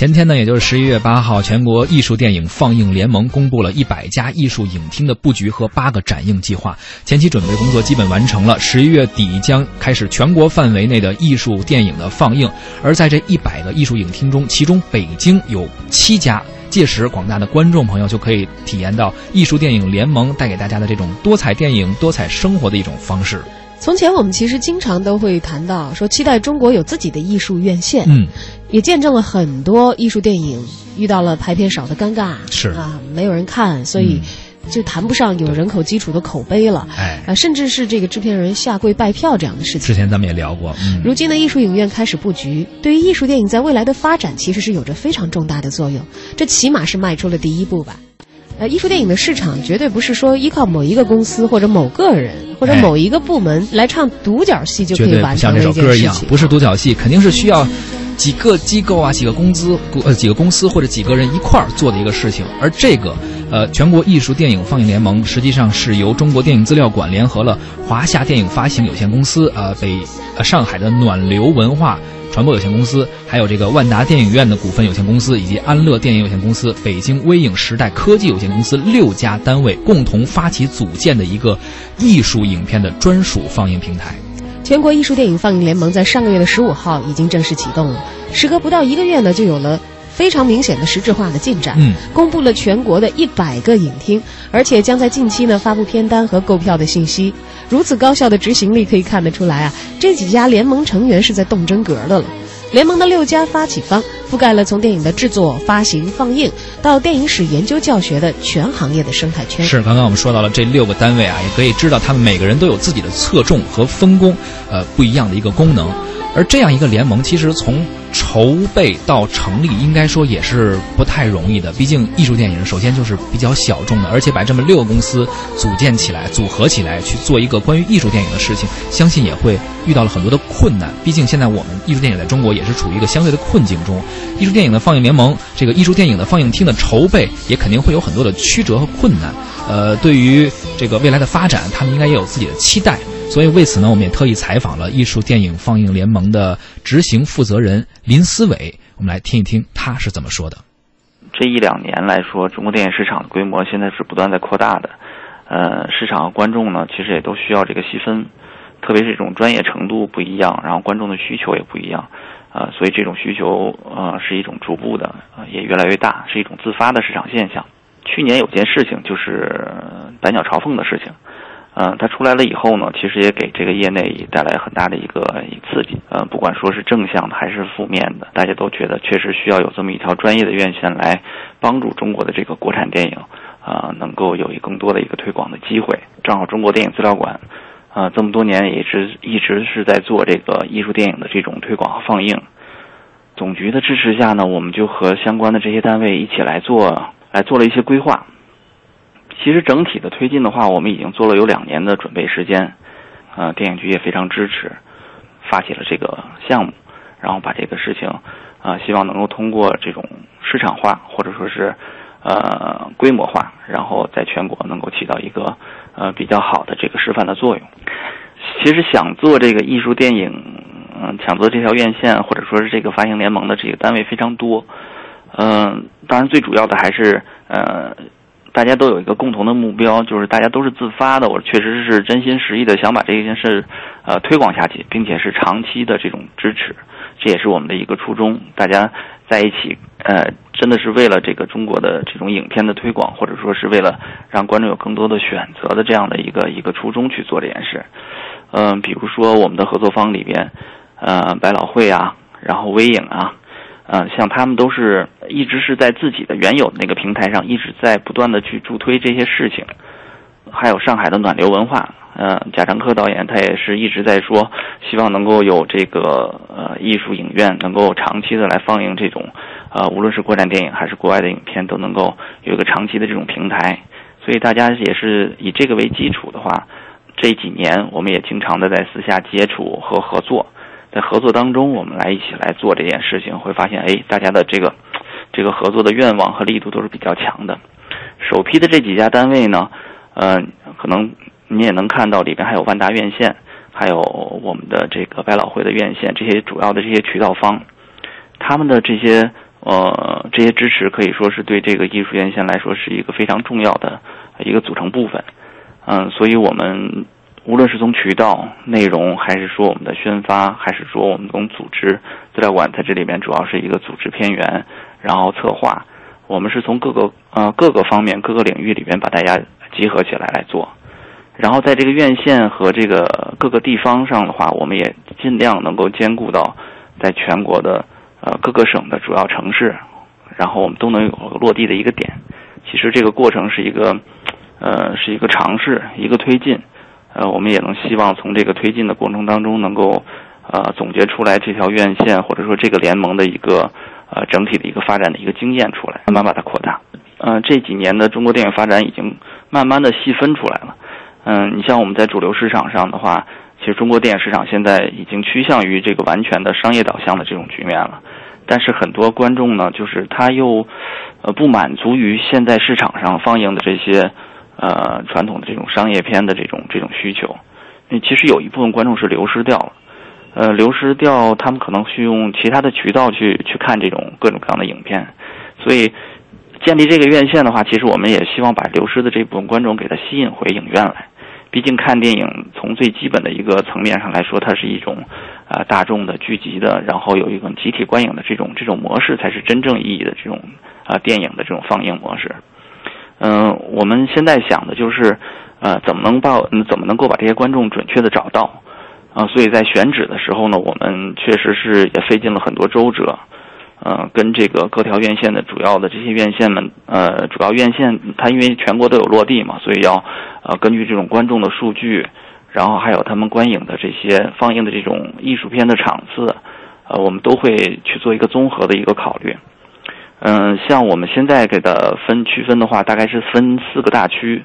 前天呢，也就是十一月八号，全国艺术电影放映联盟公布了一百家艺术影厅的布局和八个展映计划。前期准备工作基本完成了，十一月底将开始全国范围内的艺术电影的放映。而在这一百个艺术影厅中，其中北京有七家。届时，广大的观众朋友就可以体验到艺术电影联盟带给大家的这种多彩电影、多彩生活的一种方式。从前我们其实经常都会谈到说，期待中国有自己的艺术院线，嗯，也见证了很多艺术电影遇到了排片少的尴尬，是。啊，没有人看，所以就谈不上有人口基础的口碑了，哎，啊，甚至是这个制片人下跪拜票这样的事情。之前咱们也聊过，嗯，如今的艺术影院开始布局，对于艺术电影在未来的发展其实是有着非常重大的作用，这起码是迈出了第一步吧。呃，艺术电影的市场绝对不是说依靠某一个公司或者某个人或者某一个部门来唱独角戏就可以完成的一件事情。不是独角戏，肯定是需要几个机构啊、几个公司、呃几个公司或者几个人一块儿做的一个事情。而这个，呃，全国艺术电影放映联盟实际上是由中国电影资料馆联合了华夏电影发行有限公司、呃北呃上海的暖流文化。传播有限公司，还有这个万达电影院的股份有限公司，以及安乐电影有限公司、北京微影时代科技有限公司六家单位共同发起组建的一个艺术影片的专属放映平台。全国艺术电影放映联盟在上个月的十五号已经正式启动了，时隔不到一个月呢，就有了非常明显的实质化的进展。嗯，公布了全国的一百个影厅，而且将在近期呢发布片单和购票的信息。如此高效的执行力可以看得出来啊，这几家联盟成员是在动真格的了。联盟的六家发起方覆盖了从电影的制作、发行、放映到电影史研究教学的全行业的生态圈。是，刚刚我们说到了这六个单位啊，也可以知道他们每个人都有自己的侧重和分工，呃，不一样的一个功能。而这样一个联盟，其实从筹备到成立，应该说也是不太容易的。毕竟艺术电影首先就是比较小众的，而且把这么六个公司组建起来、组合起来去做一个关于艺术电影的事情，相信也会遇到了很多的困难。毕竟现在我们艺术电影在中国也是处于一个相对的困境中。艺术电影的放映联盟，这个艺术电影的放映厅的筹备，也肯定会有很多的曲折和困难。呃，对于这个未来的发展，他们应该也有自己的期待。所以为此呢，我们也特意采访了艺术电影放映联盟的执行负责人林思伟，我们来听一听他是怎么说的。这一两年来说，中国电影市场的规模现在是不断在扩大的，呃，市场和观众呢，其实也都需要这个细分，特别是这种专业程度不一样，然后观众的需求也不一样，呃，所以这种需求呃是一种逐步的，也越来越大，是一种自发的市场现象。去年有件事情就是百鸟朝凤的事情。嗯，它出来了以后呢，其实也给这个业内带来很大的一个刺激。呃，不管说是正向的还是负面的，大家都觉得确实需要有这么一条专业的院线来帮助中国的这个国产电影，啊，能够有一更多的一个推广的机会。正好中国电影资料馆，啊，这么多年也是一直是在做这个艺术电影的这种推广和放映。总局的支持下呢，我们就和相关的这些单位一起来做，来做了一些规划。其实整体的推进的话，我们已经做了有两年的准备时间，呃，电影局也非常支持，发起了这个项目，然后把这个事情，啊，希望能够通过这种市场化或者说是呃规模化，然后在全国能够起到一个呃比较好的这个示范的作用。其实想做这个艺术电影，嗯，想做这条院线或者说是这个发行联盟的这个单位非常多，嗯，当然最主要的还是呃。大家都有一个共同的目标，就是大家都是自发的。我确实是真心实意的想把这件事，呃，推广下去，并且是长期的这种支持，这也是我们的一个初衷。大家在一起，呃，真的是为了这个中国的这种影片的推广，或者说是为了让观众有更多的选择的这样的一个一个初衷去做这件事。嗯，比如说我们的合作方里边，呃，百老汇啊，然后微影啊。嗯，像他们都是一直是在自己的原有的那个平台上，一直在不断的去助推这些事情。还有上海的暖流文化，呃，贾樟柯导演他也是一直在说，希望能够有这个呃艺术影院能够长期的来放映这种，呃，无论是国产电影还是国外的影片，都能够有一个长期的这种平台。所以大家也是以这个为基础的话，这几年我们也经常的在私下接触和合作。在合作当中，我们来一起来做这件事情，会发现，哎，大家的这个这个合作的愿望和力度都是比较强的。首批的这几家单位呢，呃，可能你也能看到里边还有万达院线，还有我们的这个百老汇的院线，这些主要的这些渠道方，他们的这些呃，这些支持可以说是对这个艺术院线来说是一个非常重要的一个组成部分。嗯，所以我们无论是从渠道、内容，还是说我们的宣发，还是说我们从组织资料馆，在这里面主要是一个组织片源，然后策划，我们是从各个呃各个方面、各个领域里边把大家集合起来来做。然后在这个院线和这个各个地方上的话，我们也尽量能够兼顾到在全国的呃各个省的主要城市，然后我们都能有落地的一个点。其实这个过程是一个呃是一个尝试，一个推进。呃，我们也能希望从这个推进的过程当中，能够呃总结出来这条院线或者说这个联盟的一个呃整体的一个发展的一个经验出来，慢慢把它扩大。嗯，这几年的中国电影发展已经慢慢的细分出来了。嗯，你像我们在主流市场上的话，其实中国电影市场现在已经趋向于这个完全的商业导向的这种局面了。但是很多观众呢，就是他又呃不满足于现在市场上放映的这些呃传统的这种商业片的这种这种需求。那其实有一部分观众是流失掉了，呃，流失掉他们可能去用其他的渠道去去看这种各种各样的影片，所以。建立这个院线的话，其实我们也希望把流失的这部分观众给他吸引回影院来。毕竟看电影从最基本的一个层面上来说，它是一种呃大众的聚集的，然后有一种集体观影的这种这种模式，才是真正意义的这种啊电影的这种放映模式。嗯，我们现在想的就是呃怎么能把怎么能够把这些观众准确的找到啊？所以在选址的时候呢，我们确实是也费尽了很多周折。呃，跟这个各条院线的主要的这些院线们，呃，主要院线它因为全国都有落地嘛，所以要呃根据这种观众的数据，然后还有他们观影的这些放映的这种艺术片的场次，呃，我们都会去做一个综合的一个考虑。嗯，像我们现在给的分区分的话，大概是分四个大区，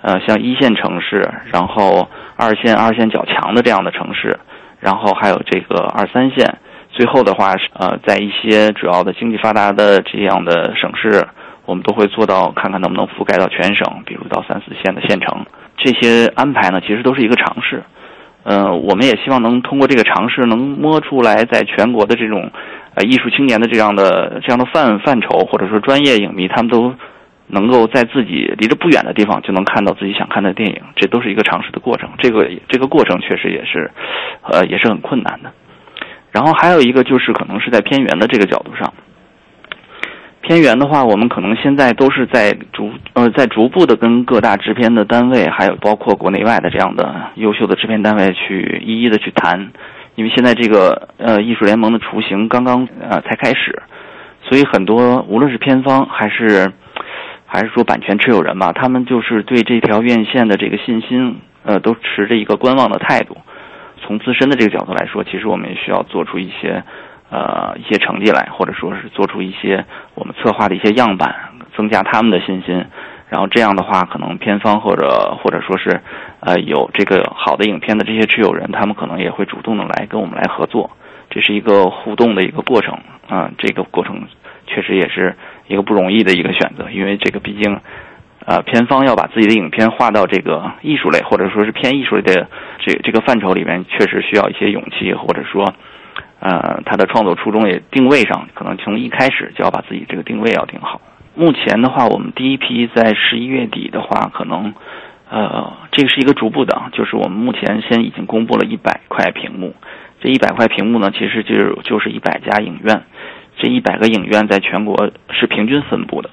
呃，像一线城市，然后二线二线较强的这样的城市，然后还有这个二三线。最后的话是呃，在一些主要的经济发达的这样的省市，我们都会做到看看能不能覆盖到全省，比如到三四线的县城。这些安排呢，其实都是一个尝试。呃，我们也希望能通过这个尝试，能摸出来在全国的这种呃艺术青年的这样的这样的范范畴，或者说专业影迷，他们都能够在自己离着不远的地方就能看到自己想看的电影。这都是一个尝试的过程。这个这个过程确实也是呃也是很困难的。然后还有一个就是可能是在偏远的这个角度上，片源的话，我们可能现在都是在逐呃在逐步的跟各大制片的单位，还有包括国内外的这样的优秀的制片单位去一一的去谈，因为现在这个呃艺术联盟的雏形刚刚呃才开始，所以很多无论是片方还是还是说版权持有人吧，他们就是对这条院线的这个信心呃都持着一个观望的态度。从自身的这个角度来说，其实我们也需要做出一些，呃，一些成绩来，或者说是做出一些我们策划的一些样板，增加他们的信心。然后这样的话，可能片方或者或者说是，呃，有这个好的影片的这些持有人，他们可能也会主动的来跟我们来合作。这是一个互动的一个过程啊，这个过程确实也是一个不容易的一个选择，因为这个毕竟。呃，片方要把自己的影片划到这个艺术类或者说是偏艺术类的这这个范畴里面，确实需要一些勇气，或者说，呃，他的创作初衷也定位上，可能从一开始就要把自己这个定位要定好。目前的话，我们第一批在十一月底的话，可能，呃，这个是一个逐步的，就是我们目前先已经公布了一百块屏幕，这一百块屏幕呢，其实就是就是一百家影院，这一百个影院在全国是平均分布的。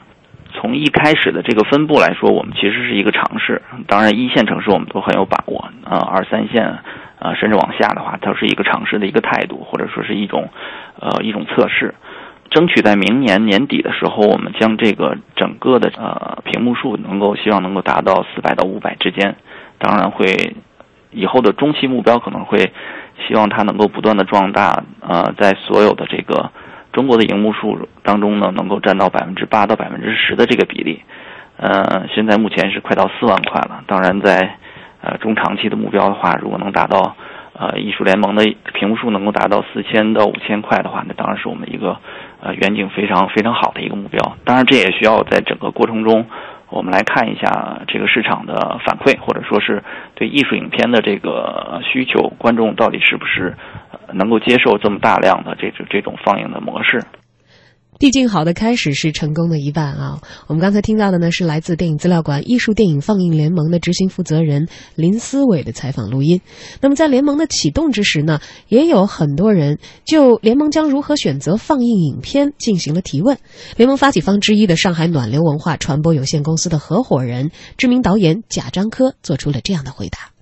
从一开始的这个分布来说，我们其实是一个尝试。当然，一线城市我们都很有把握啊，二三线啊，甚至往下的话，它是一个尝试的一个态度，或者说是一种呃一种测试。争取在明年年底的时候，我们将这个整个的呃屏幕数能够希望能够达到四百到五百之间。当然会以后的中期目标可能会希望它能够不断的壮大，呃，在所有的这个。中国的荧幕数当中呢，能够占到百分之八到百分之十的这个比例，呃，现在目前是快到四万块了。当然，在呃中长期的目标的话，如果能达到呃艺术联盟的屏幕数能够达到四千到五千块的话，那当然是我们一个呃远景非常非常好的一个目标。当然，这也需要在整个过程中，我们来看一下这个市场的反馈，或者说是对艺术影片的这个需求，观众到底是不是能够接受这么大量的这种这种放映的模式。递进好的开始是成功的一半啊！我们刚才听到的呢是来自电影资料馆艺术电影放映联盟的执行负责人林思伟的采访录音。那么在联盟的启动之时呢，也有很多人就联盟将如何选择放映影片进行了提问。联盟发起方之一的上海暖流文化传播有限公司的合伙人、知名导演贾樟柯做出了这样的回答。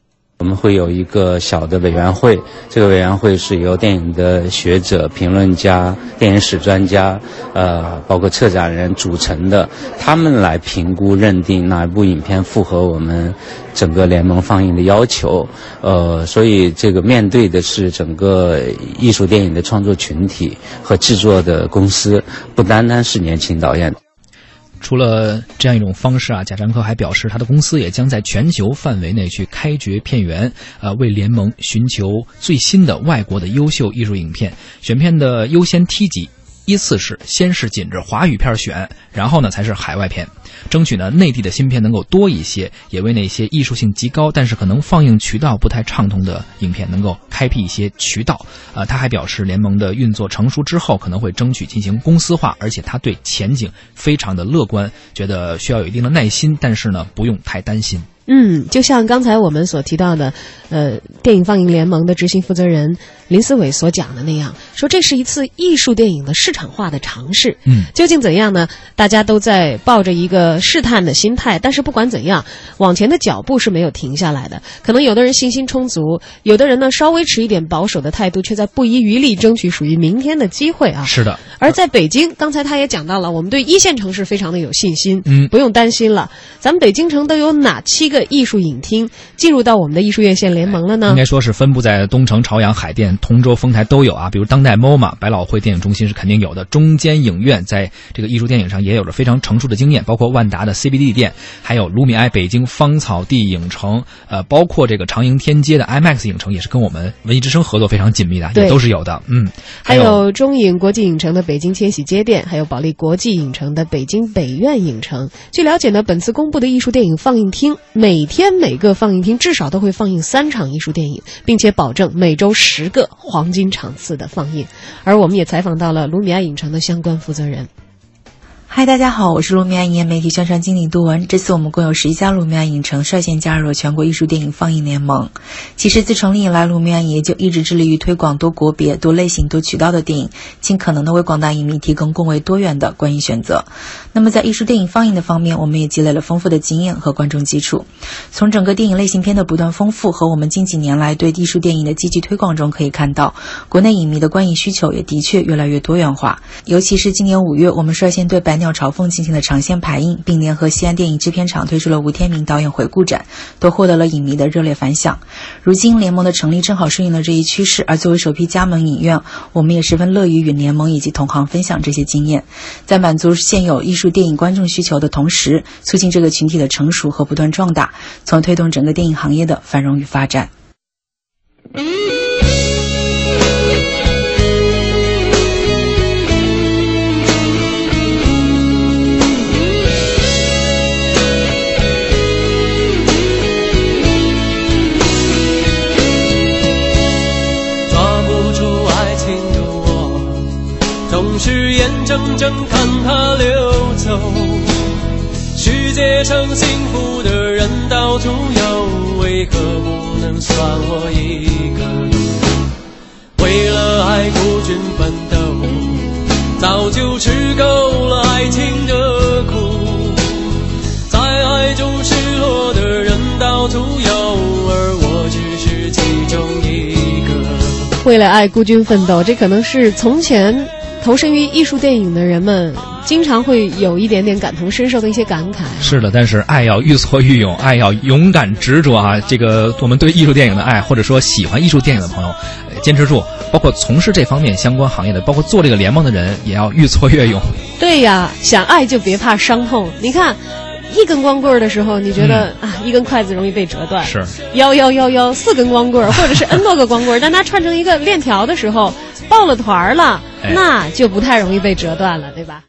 我们会有一个小的委员会，这个委员会是由电影的学者、评论家、电影史专家，呃，包括策展人组成的，他们来评估认定哪一部影片符合我们整个联盟放映的要求。呃，所以这个面对的是整个艺术电影的创作群体和制作的公司，不单单是年轻导演。除了这样一种方式啊，贾樟柯还表示，他的公司也将在全球范围内去开掘片源，呃，为联盟寻求最新的外国的优秀艺术影片，选片的优先梯级。依次是先是紧着华语片选，然后呢才是海外片，争取呢内地的新片能够多一些，也为那些艺术性极高但是可能放映渠道不太畅通的影片能够开辟一些渠道。啊，他还表示联盟的运作成熟之后可能会争取进行公司化，而且他对前景非常的乐观，觉得需要有一定的耐心，但是呢不用太担心。嗯，就像刚才我们所提到的，呃，电影放映联盟的执行负责人林思伟所讲的那样，说这是一次艺术电影的市场化的尝试。嗯，究竟怎样呢？大家都在抱着一个试探的心态，但是不管怎样，往前的脚步是没有停下来的。可能有的人信心充足，有的人呢稍微持一点保守的态度，却在不遗余力争取属于明天的机会啊。是的。而在北京，刚才他也讲到了，我们对一线城市非常的有信心，嗯，不用担心了。咱们北京城都有哪七？个艺术影厅进入到我们的艺术院线联盟了呢？应该说是分布在东城、朝阳、海淀、通州、丰台都有啊。比如当代 MOMA、百老汇电影中心是肯定有的。中间影院在这个艺术电影上也有着非常成熟的经验，包括万达的 CBD 店，还有卢米埃北京芳草地影城，呃，包括这个长楹天街的 IMAX 影城，也是跟我们文艺之声合作非常紧密的，也都是有的。嗯，还有中影国际影城的北京千禧街店，还有保利国际影城的北京北苑影城。据了解呢，本次公布的艺术电影放映厅。每天每个放映厅至少都会放映三场艺术电影，并且保证每周十个黄金场次的放映。而我们也采访到了卢米埃影城的相关负责人。嗨，大家好，我是卢米埃影业媒体宣传经理杜文。这次我们共有十一家卢米埃影城率先加入了全国艺术电影放映联盟。其实自成立以来，卢米埃影业就一直致力于推广多国别、多类型、多渠道的电影，尽可能的为广大影迷提供更为多元的观影选择。那么在艺术电影放映的方面，我们也积累了丰富的经验和观众基础。从整个电影类型片的不断丰富和我们近几年来对艺术电影的积极推广中可以看到，国内影迷的观影需求也的确越来越多元化。尤其是今年五月，我们率先对白。鸟朝凤进行了长线排映，并联合西安电影制片厂推出了吴天明导演回顾展，都获得了影迷的热烈反响。如今联盟的成立正好顺应了这一趋势，而作为首批加盟影院，我们也十分乐于与联盟以及同行分享这些经验，在满足现有艺术电影观众需求的同时，促进这个群体的成熟和不断壮大，从而推动整个电影行业的繁荣与发展。怔怔看它流走，世界上幸福的人到处有，为何不能算我一个？为了爱孤军奋斗，早就吃够了爱情的苦，在爱中失落的人到处有，而我只是其中一个。为了爱孤军奋斗，这可能是从前。投身于艺术电影的人们，经常会有一点点感同身受的一些感慨。是的，但是爱要愈挫愈勇，爱要勇敢执着啊！这个我们对艺术电影的爱，或者说喜欢艺术电影的朋友，坚持住。包括从事这方面相关行业的，包括做这个联盟的人，也要愈挫越勇。对呀，想爱就别怕伤痛。你看，一根光棍的时候，你觉得啊，一根筷子容易被折断；是幺幺幺幺四根光棍，或者是 n 多个光棍，但它串成一个链条的时候，抱了团儿了。那就不太容易被折断了，对吧？